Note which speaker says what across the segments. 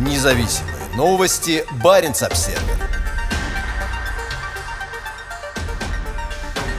Speaker 1: Независимые новости. Барин обсерва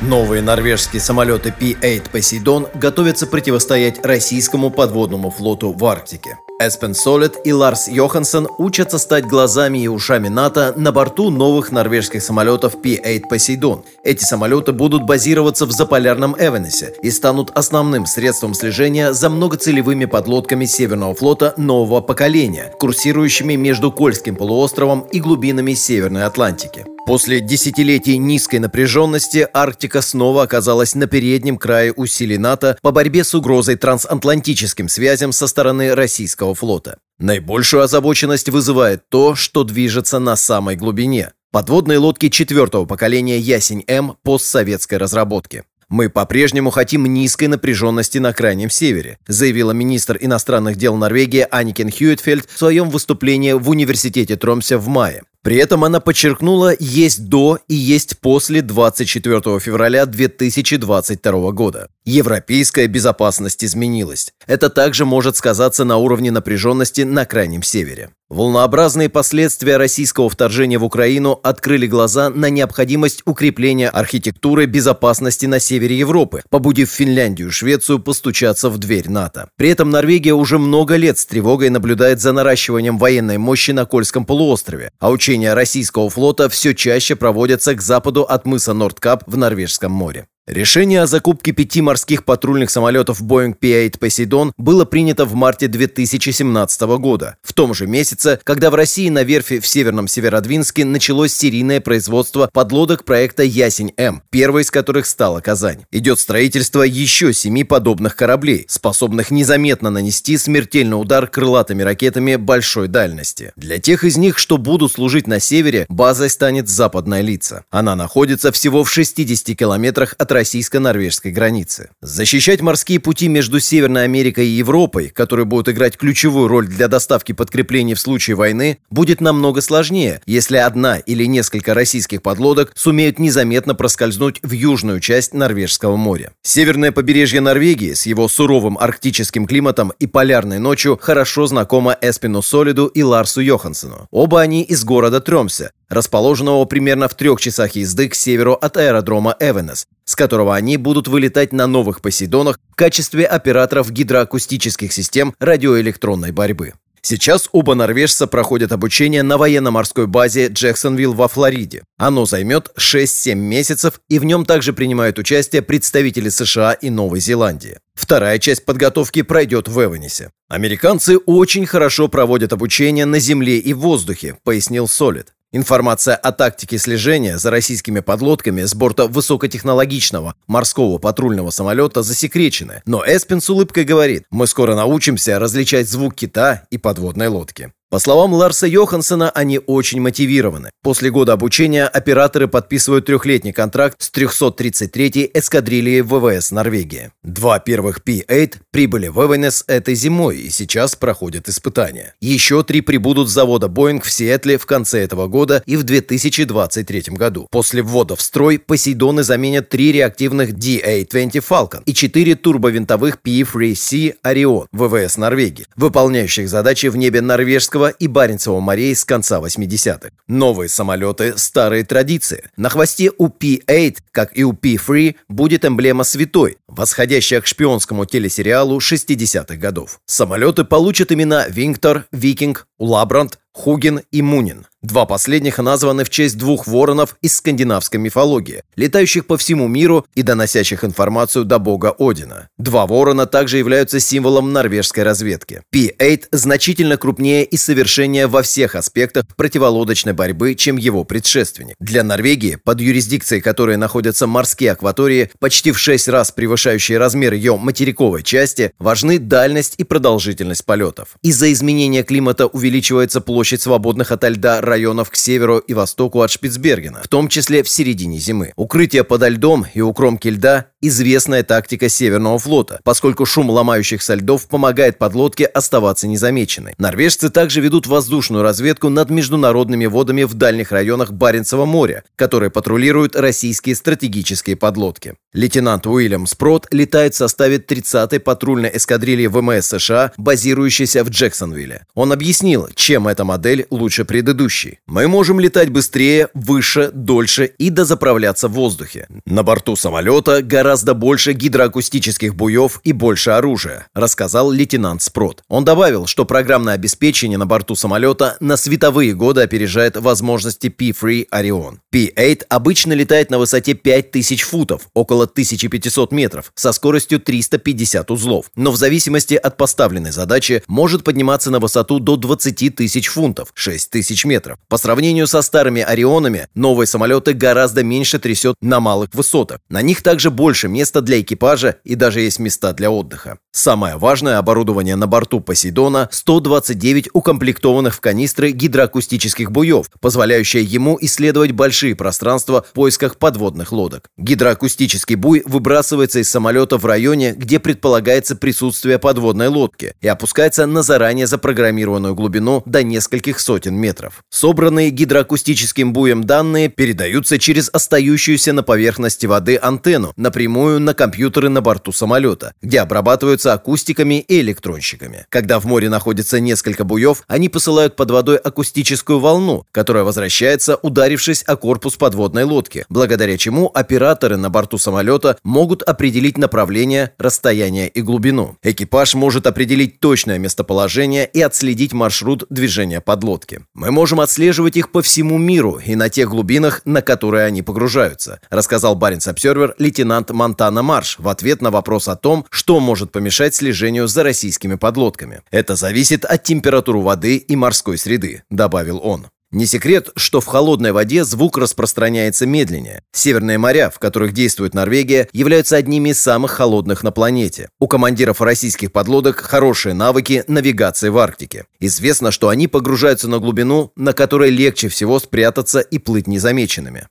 Speaker 1: Новые норвежские самолеты P-8 Poseidon готовятся противостоять российскому подводному флоту в Арктике. Эспен Солет и Ларс Йоханссон учатся стать глазами и ушами НАТО на борту новых норвежских самолетов P-8 Poseidon. Эти самолеты будут базироваться в заполярном Эвенесе и станут основным средством слежения за многоцелевыми подлодками Северного флота нового поколения, курсирующими между Кольским полуостровом и глубинами Северной Атлантики. После десятилетий низкой напряженности Арктика снова оказалась на переднем крае усилий НАТО по борьбе с угрозой трансатлантическим связям со стороны российского флота. Наибольшую озабоченность вызывает то, что движется на самой глубине. Подводные лодки четвертого поколения «Ясень-М» постсоветской разработки. «Мы по-прежнему хотим низкой напряженности на Крайнем Севере», заявила министр иностранных дел Норвегии Аникен Хьюитфельд в своем выступлении в университете Тромсе в мае. При этом она подчеркнула, есть до и есть после 24 февраля 2022 года. Европейская безопасность изменилась. Это также может сказаться на уровне напряженности на Крайнем Севере. Волнообразные последствия российского вторжения в Украину открыли глаза на необходимость укрепления архитектуры безопасности на севере Европы, побудив Финляндию и Швецию постучаться в дверь НАТО. При этом Норвегия уже много лет с тревогой наблюдает за наращиванием военной мощи на Кольском полуострове, а учения российского флота все чаще проводятся к западу от мыса Нордкап в Норвежском море. Решение о закупке пяти морских патрульных самолетов Boeing P-8 Poseidon было принято в марте 2017 года, в том же месяце, когда в России на верфи в Северном Северодвинске началось серийное производство подлодок проекта «Ясень-М», первой из которых стала Казань. Идет строительство еще семи подобных кораблей, способных незаметно нанести смертельный удар крылатыми ракетами большой дальности. Для тех из них, что будут служить на севере, базой станет западная лица. Она находится всего в 60 километрах от российско-норвежской границы. Защищать морские пути между Северной Америкой и Европой, которые будут играть ключевую роль для доставки подкреплений в случае войны, будет намного сложнее, если одна или несколько российских подлодок сумеют незаметно проскользнуть в южную часть Норвежского моря. Северное побережье Норвегии с его суровым арктическим климатом и полярной ночью хорошо знакомо Эспину Солиду и Ларсу Йохансену. Оба они из города Тремсе, расположенного примерно в трех часах езды к северу от аэродрома Эвенес, с которого они будут вылетать на новых Посейдонах в качестве операторов гидроакустических систем радиоэлектронной борьбы. Сейчас оба норвежца проходят обучение на военно-морской базе Джексонвилл во Флориде. Оно займет 6-7 месяцев, и в нем также принимают участие представители США и Новой Зеландии. Вторая часть подготовки пройдет в Эванесе. Американцы очень хорошо проводят обучение на земле и в воздухе, пояснил Солид. Информация о тактике слежения за российскими подлодками с борта высокотехнологичного морского патрульного самолета засекречена, но Эспин с улыбкой говорит, мы скоро научимся различать звук кита и подводной лодки. По словам Ларса Йоханссона, они очень мотивированы. После года обучения операторы подписывают трехлетний контракт с 333-й эскадрильей ВВС Норвегии. Два первых P-8 прибыли в Эвенес этой зимой и сейчас проходят испытания. Еще три прибудут с завода Боинг в Сиэтле в конце этого года и в 2023 году. После ввода в строй Посейдоны заменят три реактивных DA-20 Falcon и четыре турбовинтовых P-3C Orion ВВС Норвегии, выполняющих задачи в небе норвежского Балтийского и Баренцева морей с конца 80-х. Новые самолеты – старые традиции. На хвосте у P-8, как и у P-3, будет эмблема святой, восходящая к шпионскому телесериалу 60-х годов. Самолеты получат имена Винктор, Викинг, Улабранд, Хуген и Мунин. Два последних названы в честь двух воронов из скандинавской мифологии, летающих по всему миру и доносящих информацию до бога Одина. Два ворона также являются символом норвежской разведки. P-8 значительно крупнее и совершеннее во всех аспектах противолодочной борьбы, чем его предшественник. Для Норвегии, под юрисдикцией которой находятся морские акватории, почти в шесть раз превышающие размер ее материковой части, важны дальность и продолжительность полетов. Из-за изменения климата увеличивается площадь свободных от льда районов к северу и востоку от Шпицбергена, в том числе в середине зимы. Укрытие подо льдом и у кромки льда – известная тактика Северного флота, поскольку шум ломающихся льдов помогает подлодке оставаться незамеченной. Норвежцы также ведут воздушную разведку над международными водами в дальних районах Баренцева моря, которые патрулируют российские стратегические подлодки. Лейтенант Уильям Спрот летает в составе 30-й патрульной эскадрильи ВМС США, базирующейся в Джексонвилле. Он объяснил, чем эта модель лучше предыдущей. «Мы можем летать быстрее, выше, дольше и дозаправляться в воздухе. На борту самолета гораздо больше гидроакустических буев и больше оружия», рассказал лейтенант Спрот. Он добавил, что программное обеспечение на борту самолета на световые годы опережает возможности P-Free Orion. P-8 обычно летает на высоте 5000 футов, около 1500 метров, со скоростью 350 узлов, но в зависимости от поставленной задачи может подниматься на высоту до 20 тысяч фунтов, 6 тысяч метров. По сравнению со старыми Орионами, новые самолеты гораздо меньше трясет на малых высотах. На них также больше места для экипажа и даже есть места для отдыха. Самое важное оборудование на борту Посейдона – 129 укомплектованных в канистры гидроакустических буев, позволяющее ему исследовать большие пространства в поисках подводных лодок. Гидроакустический буй выбрасывается из самолета в районе, где предполагается присутствие подводной лодки и опускается на заранее запрограммированную глубину до нескольких сотен метров. Собранные гидроакустическим буем данные передаются через остающуюся на поверхности воды антенну напрямую на компьютеры на борту самолета, где обрабатываются акустиками и электронщиками. Когда в море находится несколько буев, они посылают под водой акустическую волну, которая возвращается, ударившись о корпус подводной лодки, благодаря чему операторы на борту самолета могут определить направление, расстояние и глубину. Экипаж может определить точное местоположение и отследить маршрут движения подлодки. Мы можем отслеживать их по всему миру и на тех глубинах, на которые они погружаются, рассказал Баренц Обсервер лейтенант Монтана Марш в ответ на вопрос о том, что может помешать слежению за российскими подлодками. Это зависит от температуры воды и морской среды, добавил он. Не секрет, что в холодной воде звук распространяется медленнее. Северные моря, в которых действует Норвегия, являются одними из самых холодных на планете. У командиров российских подлодок хорошие навыки навигации в Арктике. Известно, что они погружаются на глубину, на которой легче всего спрятаться и плыть незамеченными.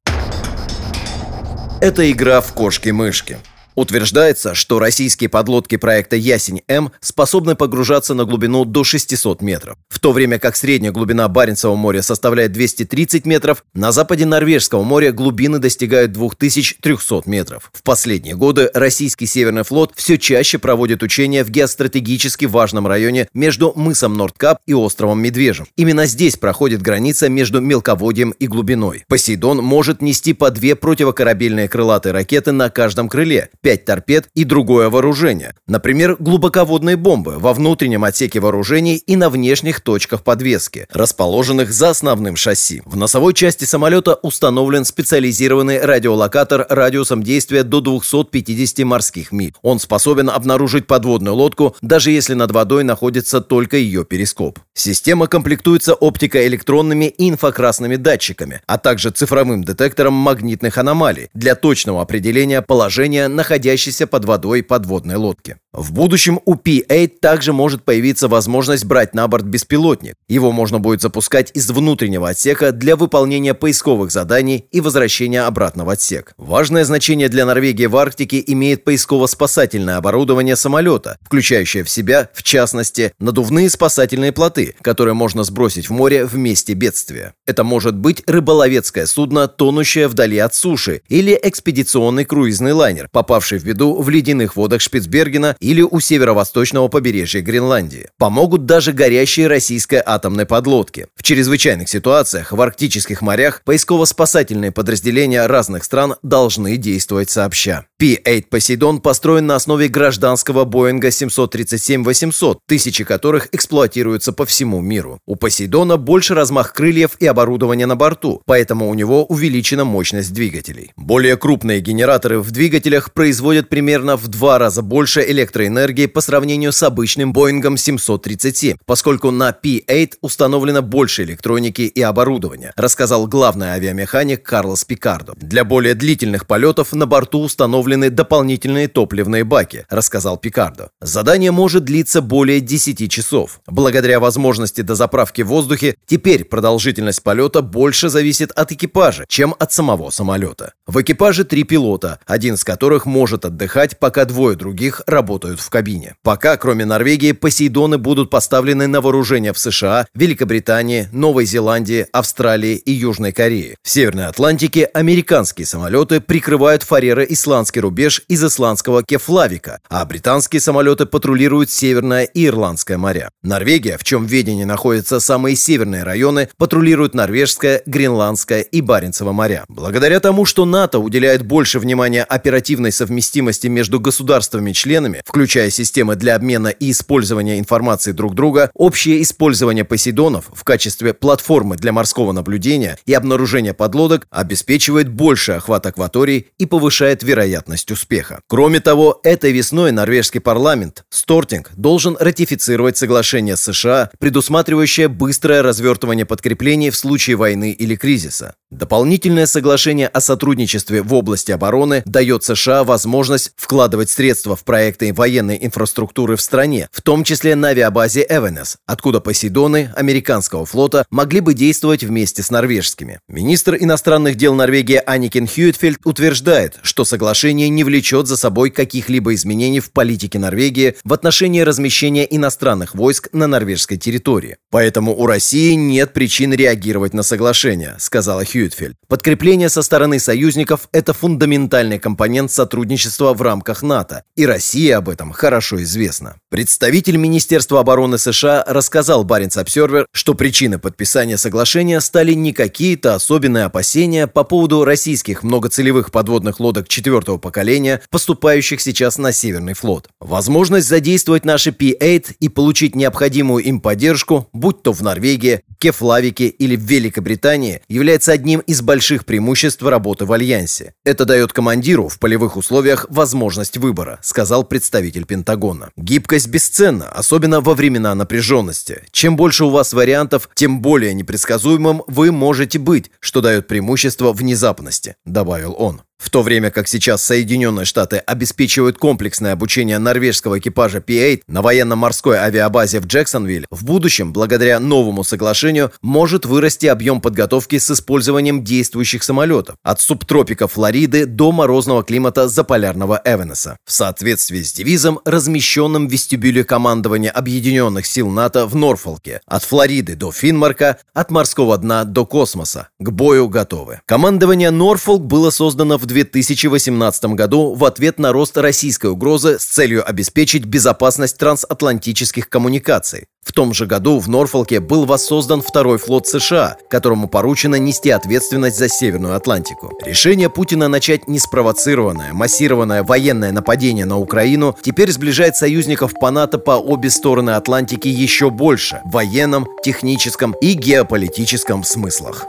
Speaker 1: Это игра в кошки-мышки. Утверждается, что российские подлодки проекта «Ясень-М» способны погружаться на глубину до 600 метров. В то время как средняя глубина Баренцева моря составляет 230 метров, на западе Норвежского моря глубины достигают 2300 метров. В последние годы российский Северный флот все чаще проводит учения в геостратегически важном районе между мысом Нордкап и островом Медвежьим. Именно здесь проходит граница между мелководьем и глубиной. Посейдон может нести по две противокорабельные крылатые ракеты на каждом крыле, 5 торпед и другое вооружение. Например, глубоководные бомбы во внутреннем отсеке вооружений и на внешних точках подвески, расположенных за основным шасси. В носовой части самолета установлен специализированный радиолокатор радиусом действия до 250 морских миль. Он способен обнаружить подводную лодку, даже если над водой находится только ее перископ. Система комплектуется оптико-электронными и инфракрасными датчиками, а также цифровым детектором магнитных аномалий для точного определения положения находящихся находящейся под водой подводной лодки. В будущем у P-8 также может появиться возможность брать на борт беспилотник. Его можно будет запускать из внутреннего отсека для выполнения поисковых заданий и возвращения обратно в отсек. Важное значение для Норвегии в Арктике имеет поисково-спасательное оборудование самолета, включающее в себя, в частности, надувные спасательные плоты, которые можно сбросить в море в месте бедствия. Это может быть рыболовецкое судно, тонущее вдали от суши, или экспедиционный круизный лайнер, попавший в беду в ледяных водах Шпицбергена или у северо-восточного побережья Гренландии. Помогут даже горящие российской атомной подлодки. В чрезвычайных ситуациях в арктических морях поисково-спасательные подразделения разных стран должны действовать сообща. P-8 «Посейдон» построен на основе гражданского Боинга 737-800, тысячи которых эксплуатируются по всему миру. У «Посейдона» больше размах крыльев и оборудования на борту, поэтому у него увеличена мощность двигателей. Более крупные генераторы в двигателях производятся производят примерно в два раза больше электроэнергии по сравнению с обычным Боингом 737, поскольку на P-8 установлено больше электроники и оборудования, рассказал главный авиамеханик Карлос Пикардо. Для более длительных полетов на борту установлены дополнительные топливные баки, рассказал Пикардо. Задание может длиться более 10 часов. Благодаря возможности дозаправки в воздухе, теперь продолжительность полета больше зависит от экипажа, чем от самого самолета. В экипаже три пилота, один из которых может отдыхать, пока двое других работают в кабине. Пока, кроме Норвегии, «Посейдоны» будут поставлены на вооружение в США, Великобритании, Новой Зеландии, Австралии и Южной Корее. В Северной Атлантике американские самолеты прикрывают фарера-исландский рубеж из исландского Кефлавика, а британские самолеты патрулируют Северное и Ирландское моря. Норвегия, в чем ведении находятся самые северные районы, патрулирует Норвежское, Гренландское и Баренцево моря. Благодаря тому, что НАТО уделяет больше внимания оперативной совместимости между государствами-членами, включая системы для обмена и использования информации друг друга, общее использование Посейдонов в качестве платформы для морского наблюдения и обнаружения подлодок обеспечивает больший охват акваторий и повышает вероятность успеха. Кроме того, этой весной норвежский парламент Стортинг должен ратифицировать соглашение США, предусматривающее быстрое развертывание подкреплений в случае войны или кризиса. Дополнительное соглашение о сотрудничестве в области обороны дает США возможность вкладывать средства в проекты военной инфраструктуры в стране, в том числе на авиабазе Эвенес, откуда Посейдоны американского флота могли бы действовать вместе с норвежскими. Министр иностранных дел Норвегии Аникин Хьюитфельд утверждает, что соглашение не влечет за собой каких-либо изменений в политике Норвегии в отношении размещения иностранных войск на норвежской территории. Поэтому у России нет причин реагировать на соглашение, сказала Хьюитфельд. Хьюитфельд. Подкрепление со стороны союзников – это фундаментальный компонент сотрудничества в рамках НАТО, и Россия об этом хорошо известна. Представитель Министерства обороны США рассказал Баренц Обсервер, что причиной подписания соглашения стали не какие-то особенные опасения по поводу российских многоцелевых подводных лодок четвертого поколения, поступающих сейчас на Северный флот. Возможность задействовать наши P-8 и получить необходимую им поддержку, будь то в Норвегии, Кефлавике или в Великобритании, является одним одним из больших преимуществ работы в Альянсе. Это дает командиру в полевых условиях возможность выбора, сказал представитель Пентагона. Гибкость бесценна, особенно во времена напряженности. Чем больше у вас вариантов, тем более непредсказуемым вы можете быть, что дает преимущество внезапности, добавил он. В то время как сейчас Соединенные Штаты обеспечивают комплексное обучение норвежского экипажа P-8 на военно-морской авиабазе в Джексонвилле, в будущем, благодаря новому соглашению, может вырасти объем подготовки с использованием действующих самолетов от субтропика Флориды до морозного климата заполярного Эвенеса. В соответствии с девизом, размещенным в вестибюле командования Объединенных сил НАТО в Норфолке, от Флориды до Финмарка, от морского дна до космоса. К бою готовы. Командование Норфолк было создано в 2018 году в ответ на рост российской угрозы с целью обеспечить безопасность трансатлантических коммуникаций. В том же году в Норфолке был воссоздан второй флот США, которому поручено нести ответственность за Северную Атлантику. Решение Путина начать неспровоцированное, массированное военное нападение на Украину теперь сближает союзников по НАТО по обе стороны Атлантики еще больше в военном, техническом и геополитическом смыслах.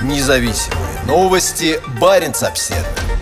Speaker 2: Независимые новости. Барин обседный.